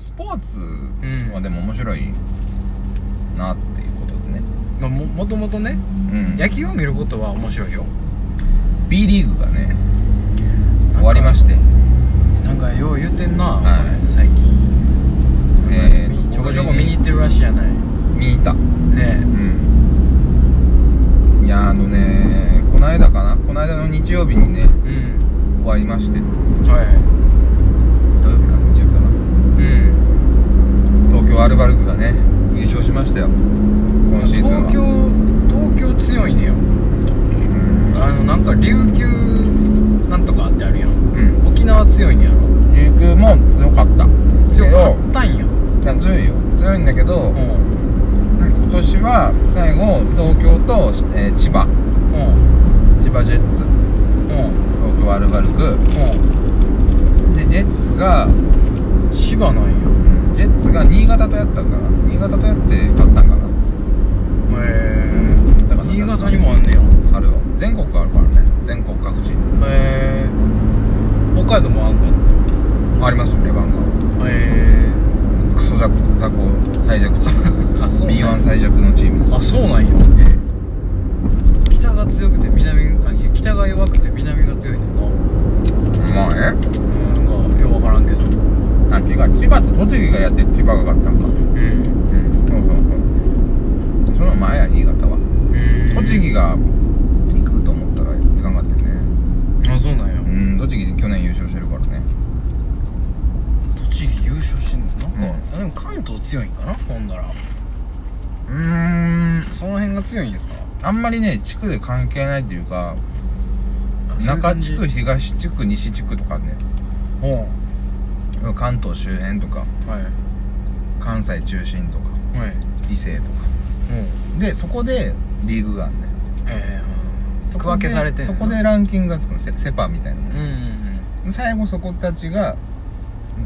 スポーツはでも面白いなっていうことでね。まあ、ももともとねうん。野球を見ることは面白いよ。B リーグがね終わりまして。なんかよう言ってんな、はい。最近。えーちょこちょこ見に行ってるらしいじゃない。見に行った。ね。うん。いやあのねこの間かなこの間の日曜日にねうん。終わりまして。はい土曜日か日曜日かなうん東京アルバルクがね優勝しましたよ。今シーズンは。東京東京強いねよ。うん。あのなんか琉球なんとかってあるやん。うん。沖縄強いんやろ。琉球も強かった。強かったんや。強いよ。強いんだけど、うん。うん今年は最後東京と、えー千葉。うん。千葉ジェッツ。うん。東京アルバルク。うでジェッツがん千葉なんやジェッツが新潟とやったんかな。新潟とやって勝ったんかな。へえー潟にもあんねやあるよ全国あるからね全国各地へえ北海道もあんのありますよレバンガへクソ雑雑魚最弱チームえあそうなんや B1 最弱のチームですあそうなんや北が強くて南があ北が弱くて南が強いねんなまあねうんなんかよくわからんけどあ違う千葉と栃木がやって千葉が勝ったんかうんうんそうそうそうその前や新潟はうん栃木が行くと思ったら行かんかったよねあそうなんやうん栃木去年優勝してるからね栃木優勝してんのなんか、うんあでも関東強いんかな？ほんだら。うーんその辺が強いんですか？あんまりね地区で関係ないっていうかあ中地区東地区西地区とかね。ほ関東周辺とか。うはい。関西中心とか。はい。伊勢とか。う。んでそこでリーグがあるねええ区そこで分けされてそこでランキングがつくの。セセパみたいなもうんうんん。最後そこたちが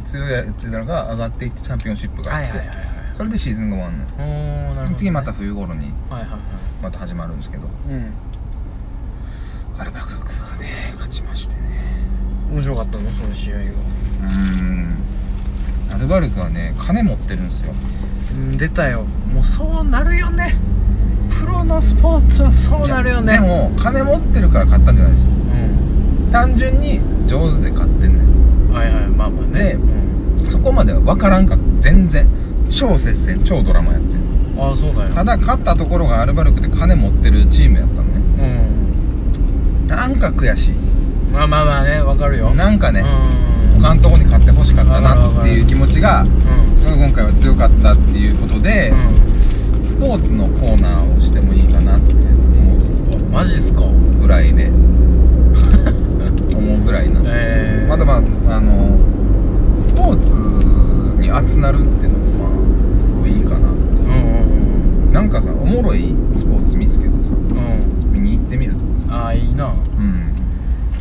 強いやつらが上がっていってチャンピオンシップうんがあって、はいはいはいはい。それでシーズンが終わるのね、次また冬頃にはいはいはまた始まるんですけど。いうん。アルバルクがね勝ちましてね。面白かったの？その試合がうーん。アルバルクはね金持ってるんですよ。うん出たよ。もうそうなるよね。プロのスポーツはそうなるよね。でも金持ってるから勝ったんじゃないですよ。うん。単純に上手で勝ってんねはいはいまあまあね。でうんんそこまでは分からんかった。全然。超接戦。超ドラマやってん。ああそうだよただ勝ったところがアルバルクで金持ってるチームやったのね。うん。なんか悔しい。まあまあまあねわかるよ。なんかねうん。他のとこに勝ってほしかったなっていう気持ちがうん。今回は強かったっていうことで、スポーツのコーナーをしてもいいかなって思うんマジっすか。うぐらいでらいなんですよ、えー。まだまああのスポーツに熱なるっていうのもまあ一個いいかなってう。んうんなんかさおもろいスポーツ見つけてさうん。うん見に行ってみるとかさ。ああいいな。うん。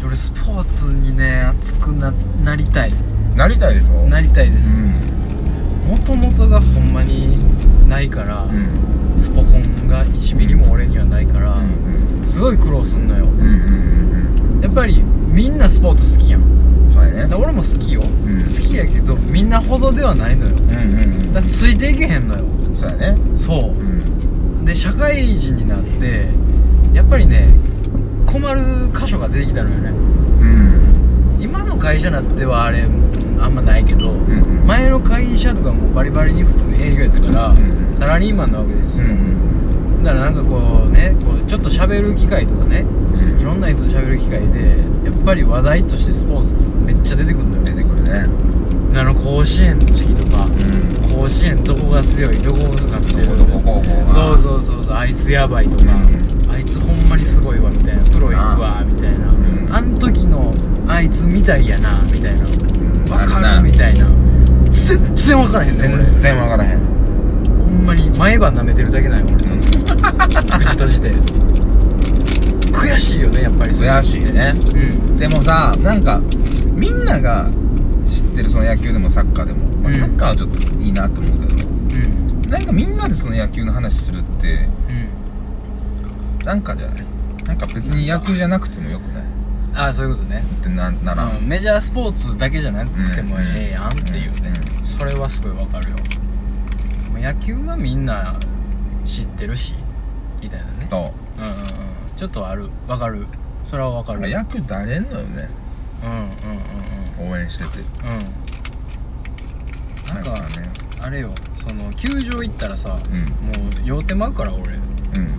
俺スポーツにね熱くななりたい。なりたいでしょ？なりたいですうん。もともとがほんまにないから、うん。スポコンが1ミリも俺にはないから、うんすごい苦労すんのよ。うんうんうん。やっぱりみんなスポーツ好きやん。うんそうやね。で俺も好きよ、ん。好きやけどみんなほどではないのよ。うん。うんうんだってついていけへんのよ。そうやね。そう。うん。で社会人になってやっぱりね困る箇所が出てきたのよね。うん。今の会社なってはあれあんまないけど、うんうん。前の会社とかもバリバリに普通に営業やったから、うんうんサラリーマンなわけですうんうよ、ん。だからなんかこうねこうちょっと喋る機会とかねうんいろんな人と喋る機会でやっぱり話題としてスポーツってめっちゃ出てくるのよ。出てくるね。あの甲子園の時期とかうん。甲子園どこが強いどこが勝ってるどこどこそうそうそうそうあいつやばいとか、うあいつほんまにすごいわみたいな。プロ行くわみたいな、ん。あん時のあいつみたいやなみたいな。わかあるみたいな。全然わからへん全然分からへん。ほんまに毎晩舐めてるだけなんよ俺。その口閉じて悔しいよねやっぱり悔しいね。うん。でもさなんかみんなが知ってるその野球でもサッカーでも、まあ、うん。サッカーはちょっといいなと思うけど、うん。なんかみんなでその野球の話するってうん。なんかじゃない？なんか別に野球じゃなくてもよくない？ああそういうことね。ってななら、うんメジャースポーツだけじゃなくてもうんええやんっていうね、んそそれはすごいわかるよ。まあ野球はみんな知ってるしみたいなね。とうんうんうんちょっとある。わかる。それはわかる。うんうん野球だれんのよね。うん応援してて。うん。うんなんかね。あれよ。その球場行ったらさ、うん。もう酔うてまうから俺。うん。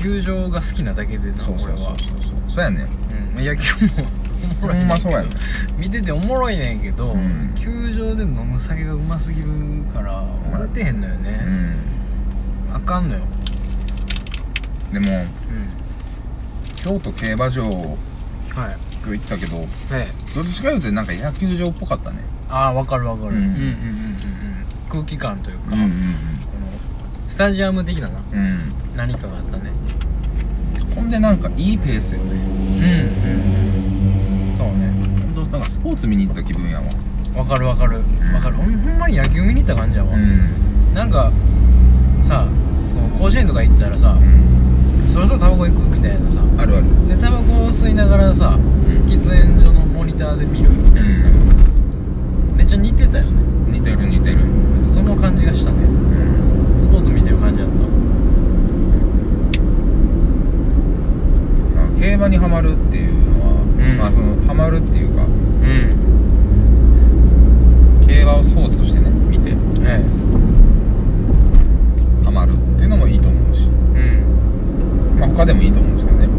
球場が好きなだけでなそうそうそう俺はそう。そうそうやねん。うん。野球もおもろいねんけど。ほんまそうやねん。見てておもろいねんけど、うん。球場で飲む酒がうますぎるから笑ってへんのようね、ん。あかんのよ。でもうん京都競馬場はい今日行ったけどええどっちかいうとなんか野球場っぽかったね。ああ分かる分かる、うんうんうんうんうん。うん空気感というか、うんうんこのスタジアム的ななうん。うん何かがあったね。ほんでなんかいいペースよね。うんうんそうね。ほんとなんかスポーツ見に行った気分やわ。分かる分かる。ん分かる。ほんほんまに野球見に行った感じやわ、うん。なんかさこう甲子園とか行ったらさ、うんそろそろタバコ行くみたいなさ。あるある。でタバコを吸いながらさ、ん。喫煙所のモニターで見るみたいなさ、めっちゃ似てたよね。似てる似てる。その感じがしたね。うん。スポーツ見てる感じだった。まあ競馬にはまるっていうのは、ん。まあそのハマるっていうか。うん。競馬をスポーツとしてね見て。えハマるっていうのもいいと思うしえまあ他でもいいと思うんですけどね。うん。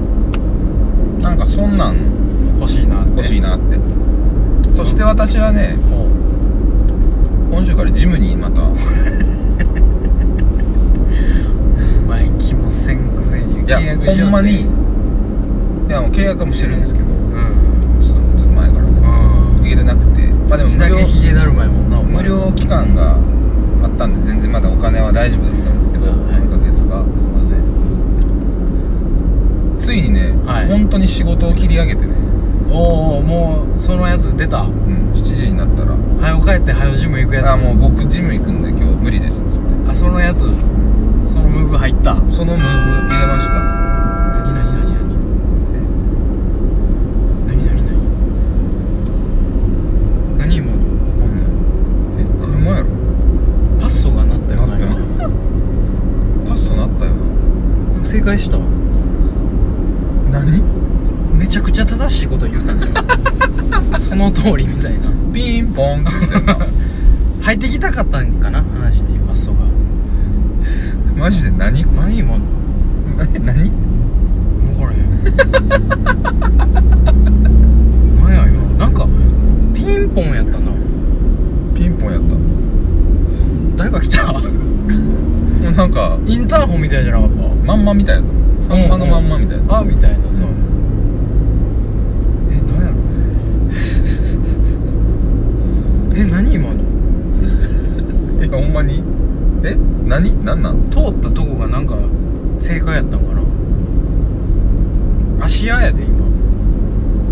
うんなんかそんなん欲しいなって。欲しいなって。そして私はね今週からジムにまた。前気もせんくせに。いやほんまに。いやもう契約もしてるんですけど。うん。ちょっと前からね。うん行けてなくて。まあでも無料無料期間があったんで全然まだお金は大丈夫ですけどはい何ヶ月かすいませんついにね、はい。本当に仕事を切り上げてね、おおもうそのやつ出た。うん、7時になったら。はよ帰ってはよジム行くやつ。あもう僕ジム行くんで今日無理ですっつって。あそのやつそのムーブ入った？そのムーブ入れました。何何何何？何何何？何今の？え車やろ？パッソがな ったよななっパッソなったよ今正解しためちゃくちゃ正しいこと言ったんじ。ゃんその通りみたいな。ピンポンって言ってんな 入ってきたかったんかな話にパッソが。マジで何こ何今の？何？分からへん何や今なんかピンポンやったな。ピンポンやった。も誰か来た？うなんかインターホンみたいじゃなかった？まんまみたいやった。さんまのまんまみたいやった。あみたいな。さ、え何やろえ何今の？えほんまに？え何？何なん？通ったとこがなんか正解やったんかな？芦屋やで今。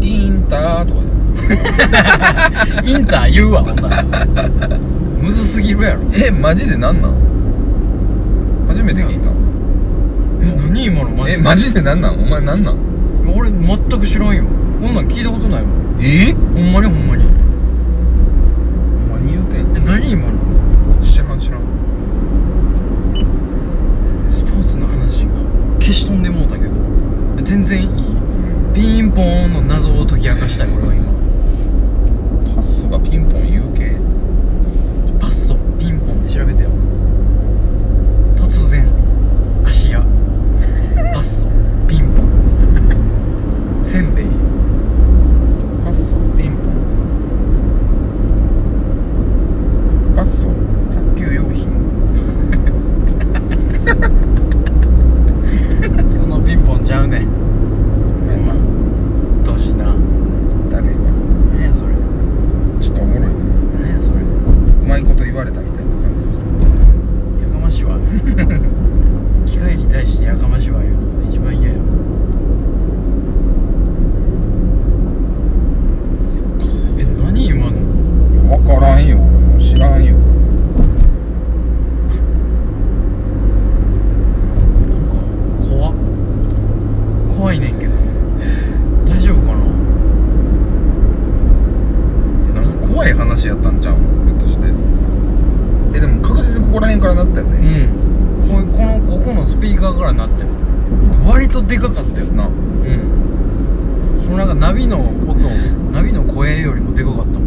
インターとかじゃ インター言うわほんなら。むずすぎるやろ。ないえマジで何なん？初めて聞いた。え何今のマジで？えマジで何なん？お前何なん？俺全く知らんよ。こんなん聞いたことないもん。え？ほんまにほんまにほんまに言うてんえ何今の？知らん知らんスポーツの話が消し飛んでもうたけど。え全然いい。ピンポーンの謎を解き明かしたい俺は今。パッソがピンポンったんじゃんひょっとして。えでも確実にここら辺からなったよね。うん。ここのここのスピーカーからなってる。割とでかかったよな。うん。このなんかナビの音ナビの声よりもでかかったもん。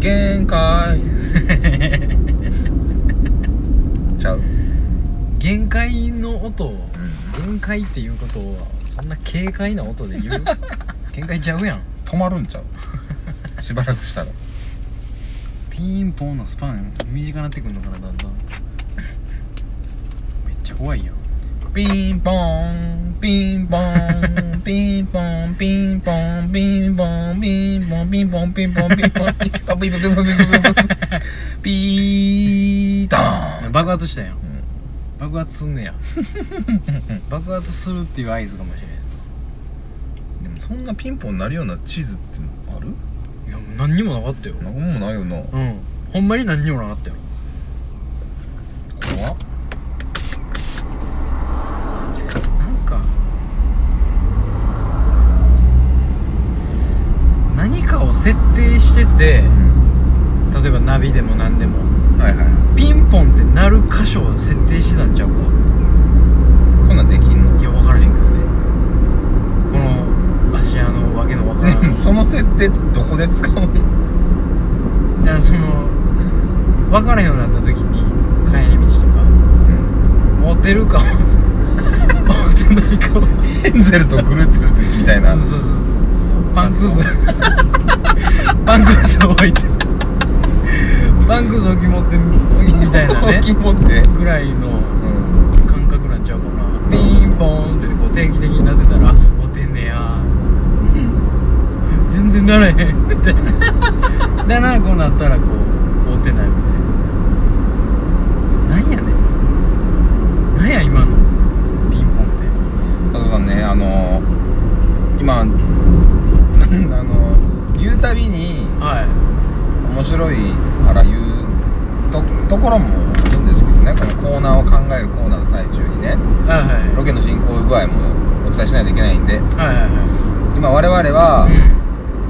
限界。ちゃう。限界の音を、うん、限界っていうことはそんな軽快な音で言う？限界ちゃうやん。止まるんちゃう？しばらくしたら。ピンポンのスパン短なってくんのかなだんだん。めっちゃ怖いやん。ピンポンピンポンピンポンピンポンピンポンピンポンピンポンピンポンピンポンピンポンピンポンピンポンピンポンピンポンピンピーン爆発したやんうん爆発すんねや爆発するっていう合図かもしれんでもそんなピンポンなるような地図っていやもう何にもなかったよ。なんもないよな。うん。ほんまに何にもなかったよ。怖っ。なんか何かを設定しててうん。例えばナビでも何でも。はいはい。ピンポンって鳴る箇所を設定してたんちゃうかこんなんできんのいや分からへんけどねこの芦屋のわけのわからんその設定ってどこで使うのだからその分からへんようになった時に帰り道とかうん。合うてるか合うてないかをヘンゼルとグループルみたいな。そうそうそうパンくずパンくず置いて。パンくず置き持ってみたいなね。置き持って。ぐらいのうん。感覚なんちゃうかな。ピンポーンってこう定期的になってたら「おてんねや全然ならへん」みたいなだなこうなったらこう合うてないみたいな。なんやねん。なんや今のピンポンって。佐藤さんねあの今 あの言うたびにはい。面白いから言うとところもあるんですけどねこのコーナーを考えるコーナーの最中にね。はいはいロケの進行具合もお伝えしないといけないんで。はいはいは今我々はいうん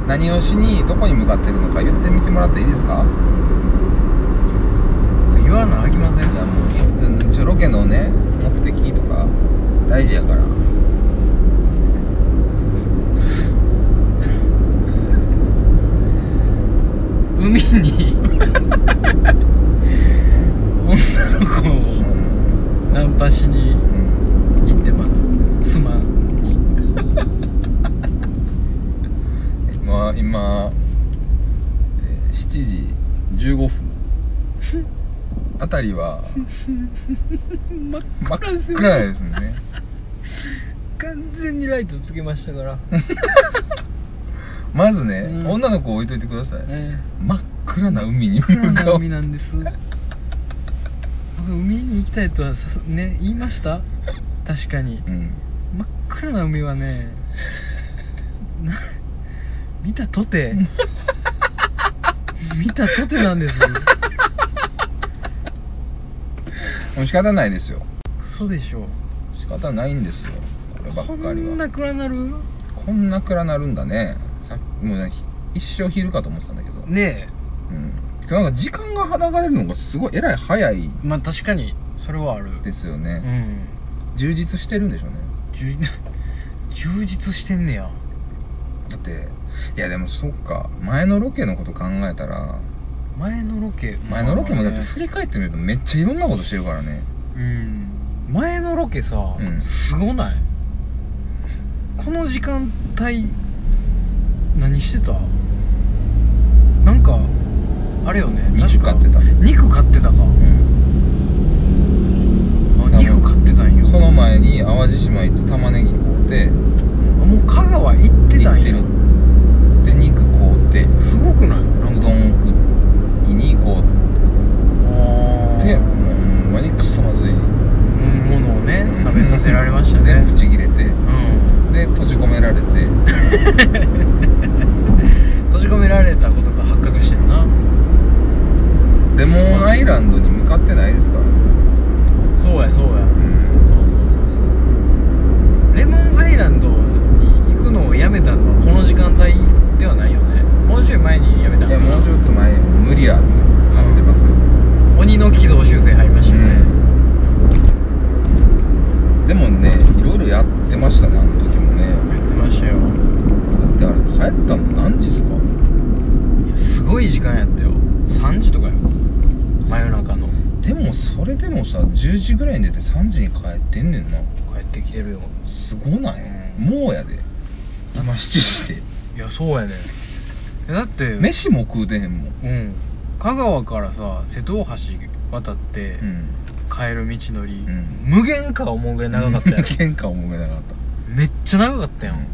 何をしにどこに向かってるのか言ってみてもらっていいですか？言わなあきませんいやもううん一応ロケのね目的とか大事やから。海に。女の子うをん。ナンパしにうん行ってますスマにまあ今えー7時15分。あたりは 真っ真っ暗ですよ暗ですね。完全にライトつけましたから。まずね、うん。女の子置いといてください。え真っ暗な海にえ暗な向かう海なんです。僕海に行きたいとはさすね言いました？確かに。うん。真っ暗な海はねな見たとて。見たとてなんですもう仕方ないですよ。クソでしょ。仕方ないんですよ。こればっこかりは。んな暗なる？こんな暗なるんだね。さもうね一生昼かと思ってたんだけど。ねうん。なんか時間がはがれるのがすごいえらい早い。えまあ確かにそれはある。ですようね、ん。充実してるんでしょうね。充充実してんねや。だっていやでもそっか。前のロケのこと考えたら前のロケ前のロケもだって振り返ってみるとめっちゃいろんなことしてるからね。うん。前のロケさ、うん。すごない？この時間帯何してた？なんかあれよね。肉買ってた。肉買ってたか。うん。あ肉買ってたんよ。その前に淡路島行って玉ねぎ買うてあもう香川行ってたんや行ってるで肉買うてすごくないなんかうどん食いに行こうあーってもうほんまにクソまずいうんものをねうん食べさせられましたでねブチ切れてうんで閉じ込められて閉じ込められたことが発覚してんなレモンアイランドに向かってないですからねそうやそうやうんそうそうそうそうレモンアイランドに行くのをやめたのはこの時ごい時間やったよ3時とかよ真夜中のでもそれでもさ10時ぐらいに出て3時に帰ってんねんな。帰ってきてるよ。すごない、うん。もうやで。今7時していやそうやねえだって飯も食うてへんもん。うん。香川からさ瀬戸大橋渡ってうん。帰る道のり、ん。無限か思うぐらい長かったやん。喧嘩思いなかっめっちゃ長かったたやん、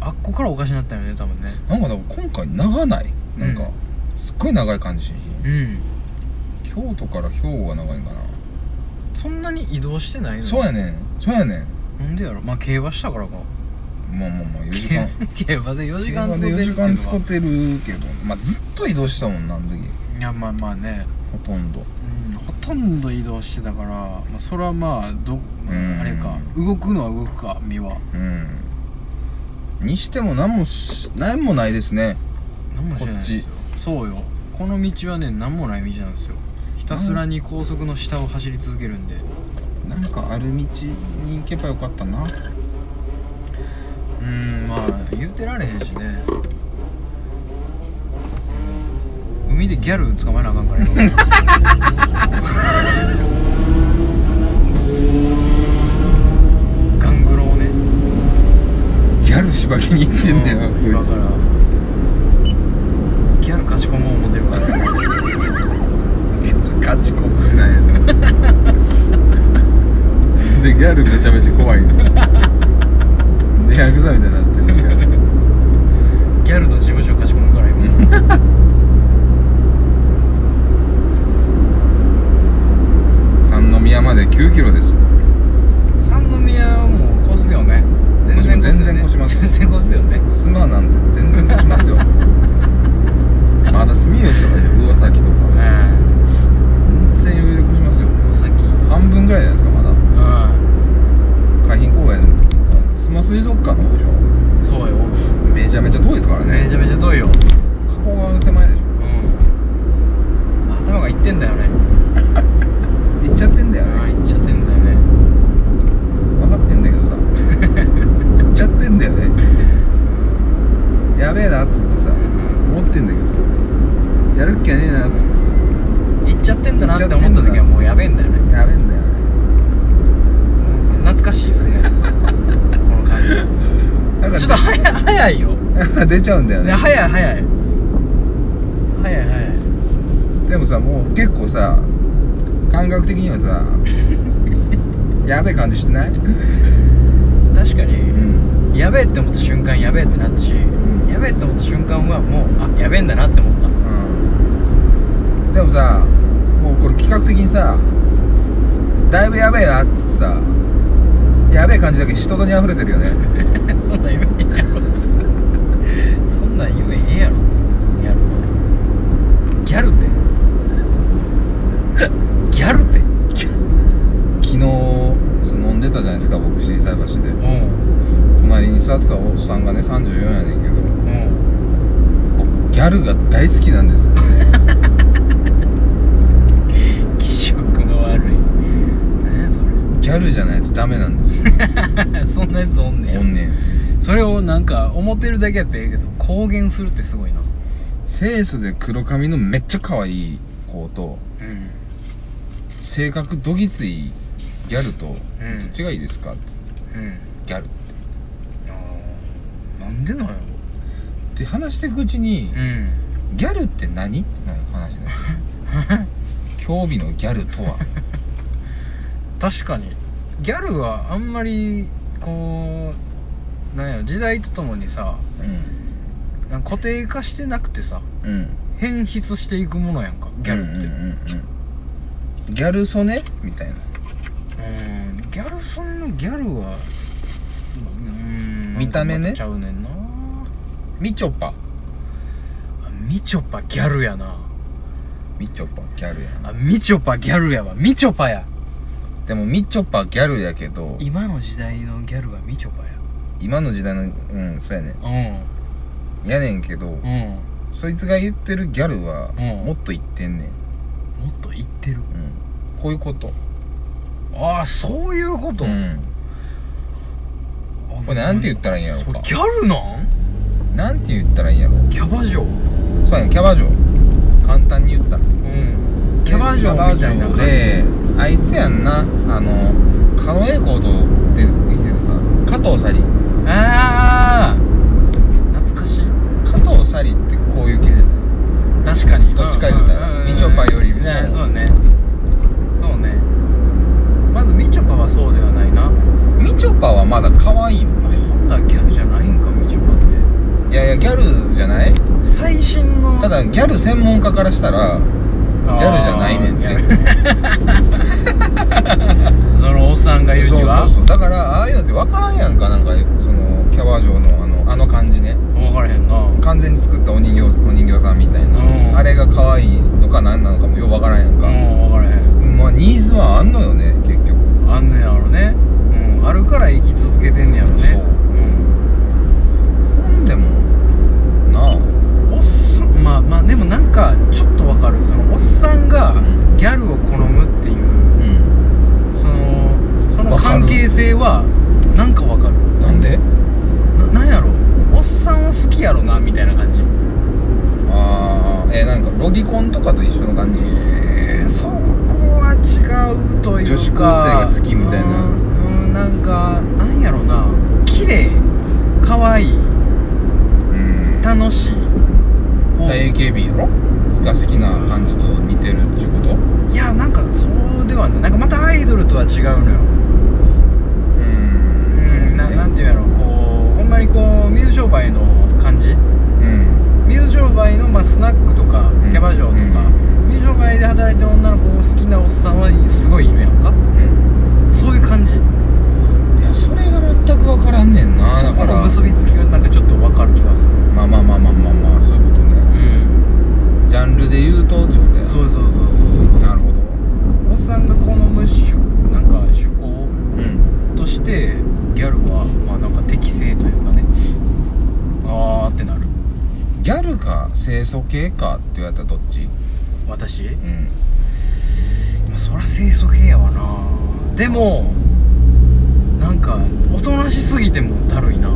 あっこからおかしになったよね多分ね。なんかだから今回長ない？なんか、うん。すっごい長い感じしうん。京都から兵庫が長いんかな、そんなに移動してないのそうやねん。そうやねん。なんでやろ？まあ競馬したからか。まあまあまあ4時間。競馬で4時間競馬で4時間使っっててるけどまあずっと移動してたもんなあの時。いやまあまあね。ほとんど。うんほとんど移動してたから、まあ、それはまあど、まあれか。動くのは動くか身は。うん。にしても何もし何もないですね。何もしてないですよ。そうよ。この道はね何もない道なんですよ。ひたすらに高速の下を走り続けるんで。なんかある道に行けばよかったな。うんまあ言うてられへんしね。海でギャル捕まえなあかんからよ ガングロをね。ギャルしばきに行ってんだよ、うん今からギャル勝ち込もう思ってるからガチコ でギャルめちゃめちゃ怖い。のでヤクザみたいになってんのギャル。ギャルの事務所勝ち込むから今 三宮まで9キロです三宮はもう越すよね全然全然越します全然越すよね須磨なんて全然越しますよまだ住吉とかでしょ魚崎とか全然余裕で越しますようんさっきうん半分ぐらいじゃないですかまだ海浜公園スマ水族館の方でしょそうよめちゃめちゃ遠いですからねめちゃめちゃ遠いよ加古川の手前でしょうん頭がいってんだよね行っちゃってんだよねああ行っちゃってんだよね分かってんだけどさ行っちゃってんだよねやべえなっつってさやるっきゃねえなっつってさ。行っちゃってんだなって思った時はもうやべえんだよね。やべえんだよね。懐かしいですね。この感じ。ちょっと早い早いよ。出ちゃうんだよね。ね早い早い。早い早い。でもさもう結構さ感覚的にはさ やべえ感じしてない？確かに、うん。やべえって思った瞬間やべえってなったし、んやべえって思った瞬間はもうあやべえんだなって思った。うん。でもさもうこれ企画的にさだいぶやべえなっつってさやべえ感じだけ人とに溢れてるよね。そんなん言えやろそんなん言えへんやろ。ギャル。ギャルって？ギャルって？昨日飲んでたじゃないですか僕心斎橋で。うん。隣に座ってたおっさんがね34やねんけどギャルが大好きなんですよ気色の悪い。何やそギャルじゃないとダメなんです そんなやつおんねや。おんねん。それをなんか思ってるだけやったらええけど公言するってすごいな。清楚で黒髪のめっちゃ可愛い子とうん性格どぎついギャルと、うん。どっちがいいですかって。うん。ギャルって。あー。なんでなんやろで話していくうちに、うんギャルって何？ってなる話ね。興味のギャルとは。確かに。ギャルはあんまりこうなんや時代とともにさうなんか固定化してなくてさんうん。変質していくものやんかギャルって。うんうんうんうんギャル曽根みたいな。うん。ギャルそんのギャルはうん見た目ね。ちゃうねんなみちょぱ。あみちょぱギャルやな。みちょぱギャルやな。あみちょぱギャルやわ。みちょぱや。でもみちょぱギャルやけど今の時代のギャルはみちょぱ今の時代のうんそうやね。ややねんけど、うん。うんそいつが言ってるギャルは、うん。もっと言ってんねん、もっと言ってる。うん、こういうこと。ああそういうこと、うん。これなんて言ったらいいんやろうか。ギャルなん？なんて言ったらいいんやろキャバ嬢。そうやねキャバ嬢。簡単に言ったら。うん。キャバ嬢みたいなであいつやんな。あの狩野英孝と出てきてたさ加藤紗里ああ懐かしい。加藤紗里ってこういう系じゃない？確かに。どっちか言うたら。みちょぱよりも。ねそうね。そうね。まずみちょぱはそうではないな。みちょぱはまだ可愛いもんあほんならギャいやいやギャルじゃない？最新の。ただギャル専門家からしたらギャルじゃないねんって。て そのおっさんが言うそうには？そうそうだからああいうのって分からんやんかなんかそのキャバ嬢のあのあの感じね。分からへんな。完全に作ったお人形お人形さんみたいな、うん。あれが可愛いのか何なのかもよう分からんやんうんか、分からへん。まあニーズはあんのよね結局。あんねやろね。うんあるから生き続けてんねやろねそうんほんでもなあおっさんまあまあでもなんかちょっとわかるそのおっさんがうんギャルを好むっていううんそのそのわかる関係性はなんかわかるなんでななんやろおっさんは好きやろなみたいな感じああえー、なんかロディコンとかと一緒の感じ？えーそこは違うというか。女子高生が好きみたいな。うんうんなんかなんやろな。綺麗可愛い。うん。楽しい。方 AKB やろが好きな感じと似てるってこと？いやなんかそうではない。なんかまたアイドルとは違うのよ。ううんななんていうんやろ。こうほんまにこう水商売の感じ？うん。水商売の、まあ、スナックとかうん。キャバ嬢とか、水商売で働いてる女の子を好きなおっさんはすごいいるやんか？うん。そういう感じ。いやそれが全く分からんねんなだから。結びつきがなんかる気がするまあまあまあまあまあまあそういうことねうんジャンルで言うとってことやそうそうそうそうそうなるほどおっさんが好む趣なんか趣向うんとしてギャルはまあなんか適正というかねあーってなるギャルか清楚系かって言われたらどっち？私？うん。まあそら清楚系やわな。でもなんかおとなしすぎてもだるいな。あ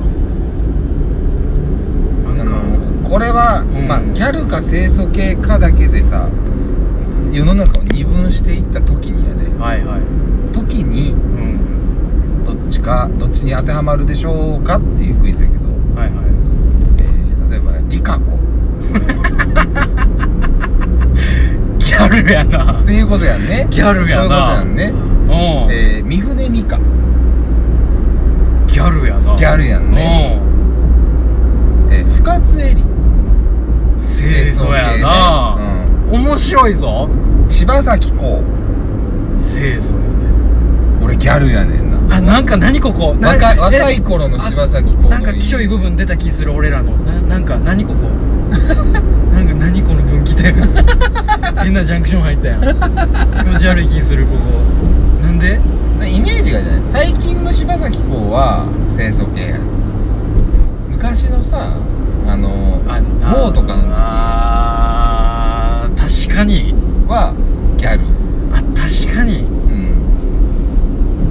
なんかのこれは、ん。まあギャルか清楚系かだけでさ世の中を二分していった時にやで。はいはい。時にうん。どっちかどっちに当てはまるでしょうかっていうクイズやけど、はいはい。えー例えばリカコギャルやな。っていうことやんね。ギャルやな。そういうことやんね。うん。えー、三船美佳ギャルやな。ギャルやんね。えー、深津絵里。うん清楚やな、面白いぞ。うん、柴咲コウ。清楚やね。俺ギャルやねんな。あなんか何ここ。若い若えい頃の柴咲コウのなんかきしょい部分出た気する俺らの。ななんか何ここなんか何この分岐点。変なジャンクション入ったやん。気持ち悪い気するここ。なんで？イメージがじゃない。最近の柴咲コウは清楚系やん。昔のさあのあゴーとかの時。あー確かに。はギャル。あ確かに。う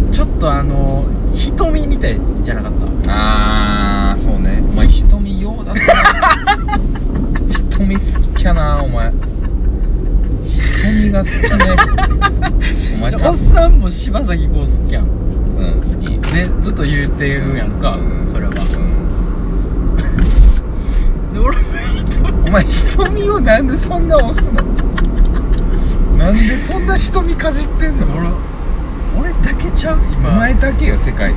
ん。ちょっとあの瞳みたいじゃなかった？あーそうね。お前瞳ようだったな瞳好きやなお前。瞳が好きね。お前おっさんも柴咲コウ好きやん。うん好き。ねずっと言うてるやんか、うん。それは。うん。で俺も瞳お前瞳をなんでそんな押すの？なんでそんな瞳かじってんの？俺俺だけちゃう？お今前だけよ世界で。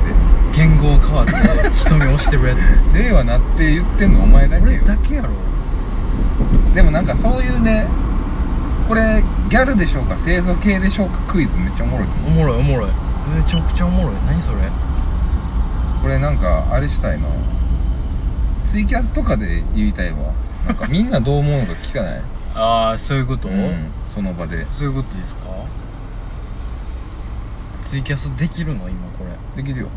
言語変わって瞳押してるやつ。令和なって言ってんのお前だけ俺よだけやろでもなんかそういうねこれギャルでしょうか清楚系でしょうかクイズめっちゃおもろいと思う。おもろいおもろい。めちゃくちゃおもろい。何それ？これなんかあれしたいな。ツイキャスとかで言いたいわ。なんかみんなどう思うのか聞かない？ああそういうこと、うんその場で。そういうことですか？ツイキャスできるの？今これ。できるよ。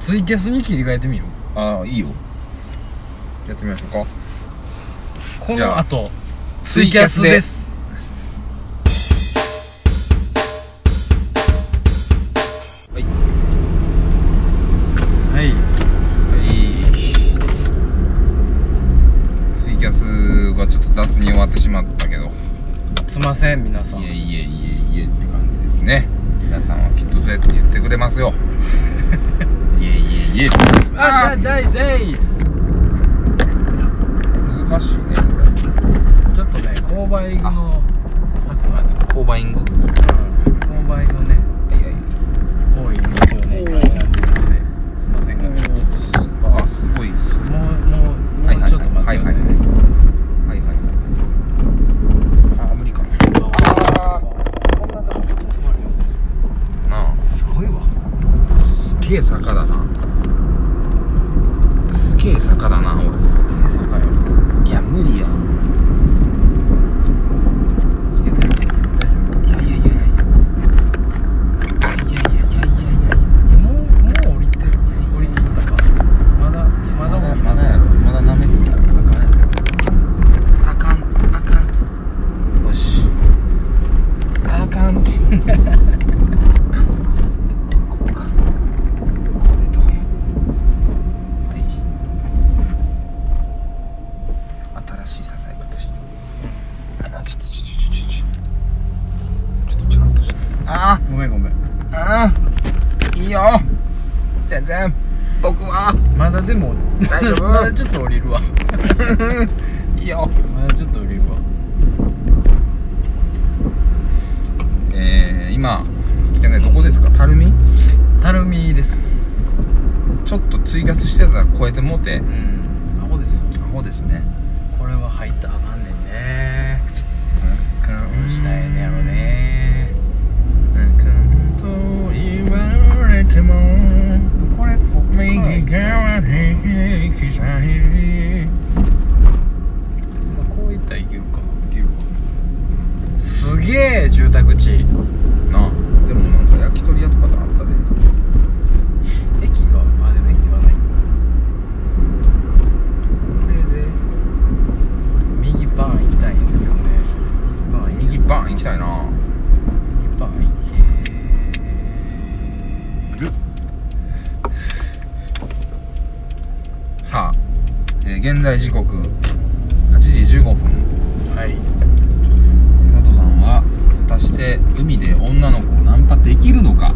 ツイキャスに切り替えてみる？ああいいよ。やってみましょうかこの後ツイキャスです。はい。はい。はいに終わってしまったけど。すいません皆さん。いえいえいえいえって感じですね。皆さんはきっとそうやって言ってくれますよ。いえいえいえ。あ大事ですバイングのサクはね購イング全然。僕は。まだでも大丈夫？まだちょっと降りるわ。いいよ。まだちょっと降りるわ。えー、今来てねどこですか？垂水たるみです。ちょっと追加してたら超えてもうて。うん。アホですよ。アホですね。これは入ったらあかんねんね。どどうしたらええねやろね。あかんと言われても右側に行きたい。こうい。ったらい。けるかい。けるかすげえ住宅地なあでもなんか焼き鳥屋とかであったで駅があでも駅はない。これで右バーン行きたい。んですけどね右バーン行き右バーン行きたい。な右バーン行けるさあ、えー現在時刻8時15分。はい。佐藤さんは果たして海で女の子をナンパできるのか？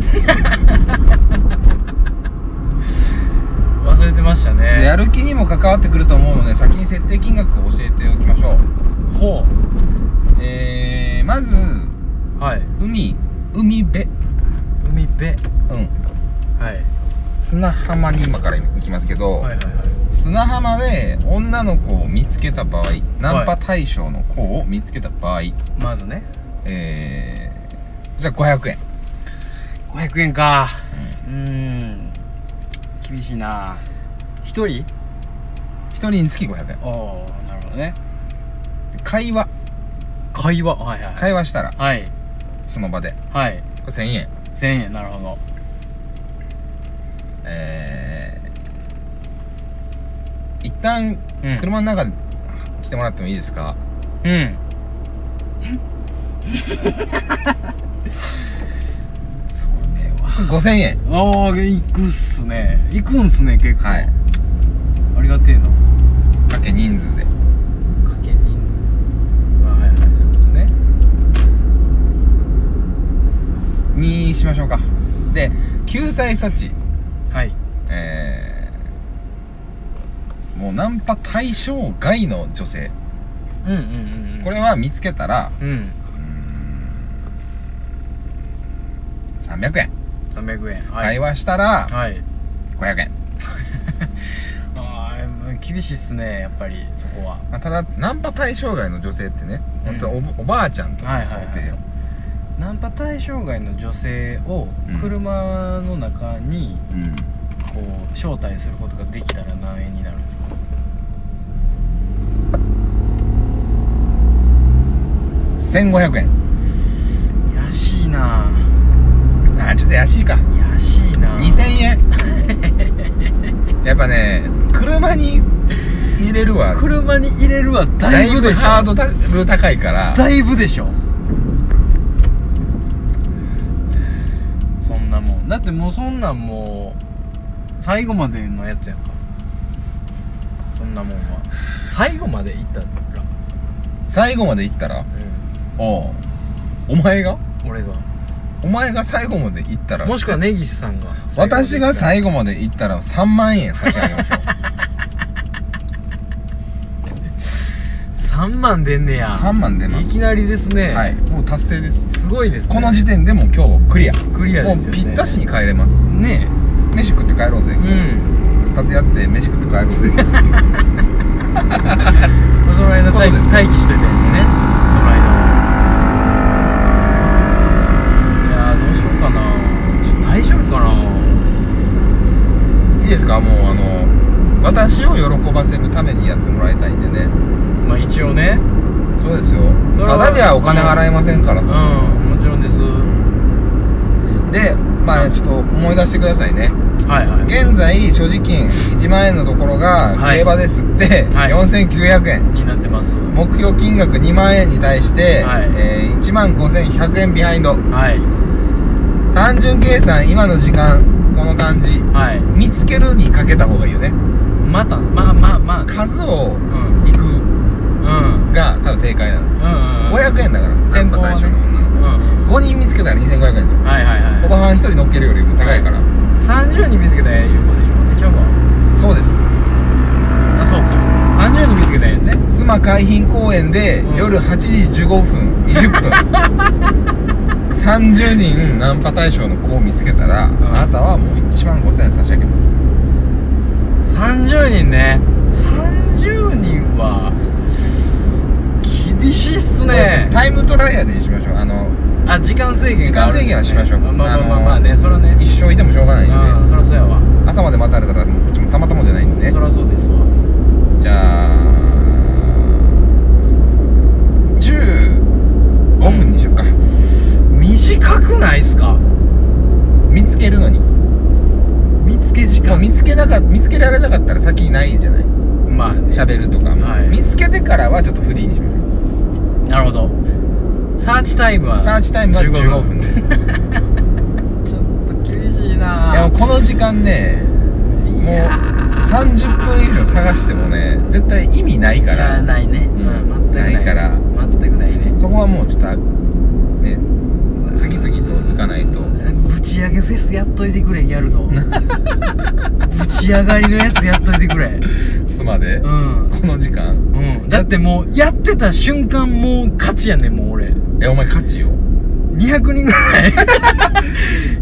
忘れてましたね。やる気にも関わってくると思うので先に設定金額を教えておきましょう。ほえー、まずうはい。海海辺。海辺。うん。はい。砂浜に今から行きますけど、はいはいはい砂浜で女の子を見つけた場合ナンパ対象の子を見つけた場合、まずね。えー、じゃあ500円。500円か。うーん。厳しいな。一人？1人につき500円。ああなるほどね。会話。会話？はいはい。会話したらはい。その場で。はい。これ1000円。1000円なるほど。えー、一旦うん。車の中で来てもらってもいいですか、うん。それはこれ5000円。ああ行くっすね。行くんすね結構。はい。ありがてえな。かけ人数で。かけ人数。あはいはいそういうことね。にしましょうか。で救済措置はいえー、もうナンパ対象外の女性。うんうんうんうん。これは見つけたらうん。うーん300円、300円。会話したらはい。500円、ああ厳しいっすねやっぱりそこは。まあ、ただナンパ対象外の女性ってね本当はお,、おばあちゃんとかはいはいはい。想定よ、ナンパ対象外の女性をうん。車の中にうん。こう招待することができたら何円になるんですか？1500円。やしいな。あーちょっと安いか。やしいな。2000円。やっぱね車に入れるわ。車に入れるはだだいぶでしょ。ハードル高いから。だいぶでしょ。そんなもん。だってもうそんなんもう最後までのやつやんか。そんなもんは。最後まで行ったら。最後まで行ったら？うおうお前が？ん俺が。お前が最後まで行ったら。もしくは根岸さんが。私が後最後まで行ったら3万円差し上げましょう。3万出んねや。3万出ます。いきなりですね。はい。もう達成です。すごいですね。この時点でもう今日クリア。クリアですよね。もうぴったしに帰れます。ね飯食って帰ろうぜ。えうん。一発やって飯食って帰ろうぜ。まあその間待機しといてねその間はいやーどうしようかなちょっと大丈夫かな？いいですか？もうあの私を喜ばせるためにやってもらいたいんでね。まあ一応ね。そうですよ。ただではお金払えませんからうんもちろんです。でまあちょっと思い出してくださいね。はいはい。現在所持金1万円のところがはい。競馬ですってはい。4900円。になってます。目標金額2万円に対して、はい。えー、1万5100円ビハインド。はい単純計算今の時間この感じ。はい。見つけるにかけた方がいいよね。またまあまあまあ。数をうん。いくうん。が多分正解なの。うんうん500円だから先方はねナンパ対象の女。のうん。子5人見つけたら2500円ですよ。はいはいはい。おばはん1人乗っけるよりも高いから。30人見つけたら有効でしょ？えちゃうわそうです。あそうか。30人見つけたらええね。妻海浜公園でうん夜8時15分20分 30人ナンパ対象の子を見つけたら、ん。あなたはもう1万5000円差し上げます。30人ね。30人は厳しいっすね。タイムトライアルにしましょう。あのあ時間制限がね。時間制限はしましょう。まあまあまあまあねそれはね。一生いてもしょうがないんで。うんそりゃそうやわ。朝まで待たれたらもうこっちもたまたまじゃないんでそりゃそうですわじゃあ15分にしようか短くないっすか見つけるのに見つけ時間もう見つけなか見つけられなかったら先ないじゃないまあね喋るとかも、はい見つけてからはちょっとフリーにしましょなるほどサーチタイムはうサーチタイムは15分で。ちょっと厳しいな。いやこの時間ねもういやー30分以上探してもね絶対意味ないから。ないね。うん。ないから。全くないねそこはもうちょっとね次々と行かないと。ぶち上げフェスやっといてくれギャルの。ぶち上がりのやつやっといてくれ。妻で、うん。この時間。うん。だってもうやってた瞬間もう勝ちやねんもう俺。えお前勝ちよ200人ぐらい。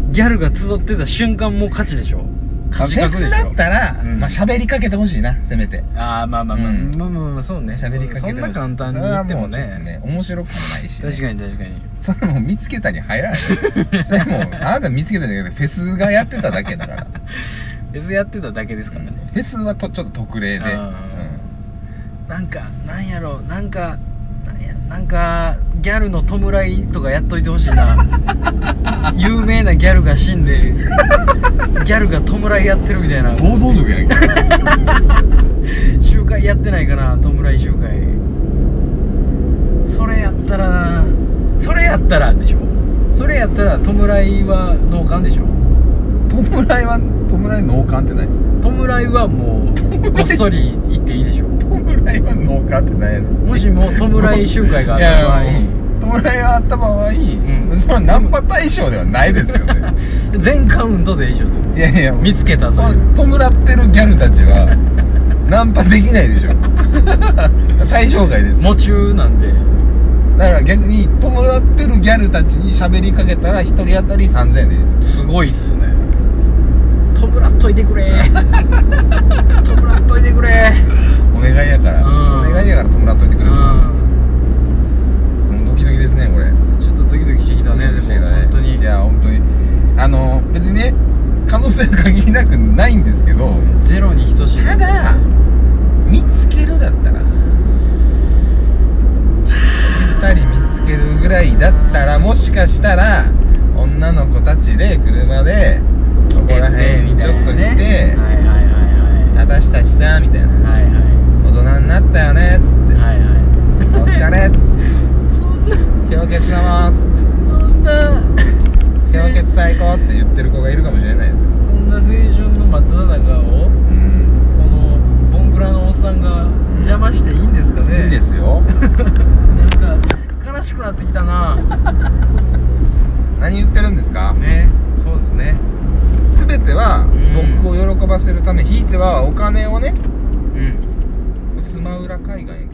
ギャルが集ってた瞬間もう勝ちでしょ。フ勝ち確でしょ。ェスだったら、うん。まあ喋りかけてほしいなせめて。ああまあまあまあ、うん。まあまあまあそうね。喋りかけてほしい。そんな簡単に言ってもうちょっとねね面白くもないし、ね、確かに確かに。それもう見つけたに入らない。それもうあなた見つけたんじゃなくてフェスがやってただけだから。フェスやってただけですからね、フェスはとちょっと特例で、あなんかなんやろなんかなんかギャルの弔いとかやっといてほしいな。有名なギャルが死んでギャルが弔いやってるみたいな。うん、暴走族やんけ。集会やってないかな弔い集会。それやったらな。それやったらでしょ。それやったら弔いは農館でしょ。弔いは弔い農館って何？弔いはもうこっそり行っていいでしょ弔いは農家って何やねんもしも弔い集会があいった場合。やいや弔いがあった場合、ん。それはナンパ対象ではないですけどね。全カウントでいいでしょ。いやいや見つけたそぞの弔ってるギャルたちは ナンパできないでしょ。対象外です。よ夢中なんで。だから逆に弔ってるギャルたちに喋りかけたら一人当たり3000円でいいですよ。すごいっすね。弔っといてくれ 弔っといてくれお願いやからうんお願いやから弔っといてくれとうんもうドキドキですねこれちょっとドキドキしてきたねでもしてきたね本当にいや本当にあの別にね可能性は限りなくないんですけどゼロに等しいただ見つけるだったら2人見つけるぐらいだったらもしかしたら女の子たちで車でそこら辺にちょっと来て、はいはいはい私たちさみたいな。はいはい。大人になったよねつって。はいはい。はいお疲れっつって。そんな。氷結様っつって。そんな。氷結最高って言ってる子がいるかもしれないですよ。そんな青春の真っ只中をうん。このボンクラのおっさんが邪魔していいんですかね？いいですよ 悲しくなってきたな。何言ってるんですか？ね。そうですね。全ては僕を喜ばせるため、ひいてはお金をね、うん、スマウラ海岸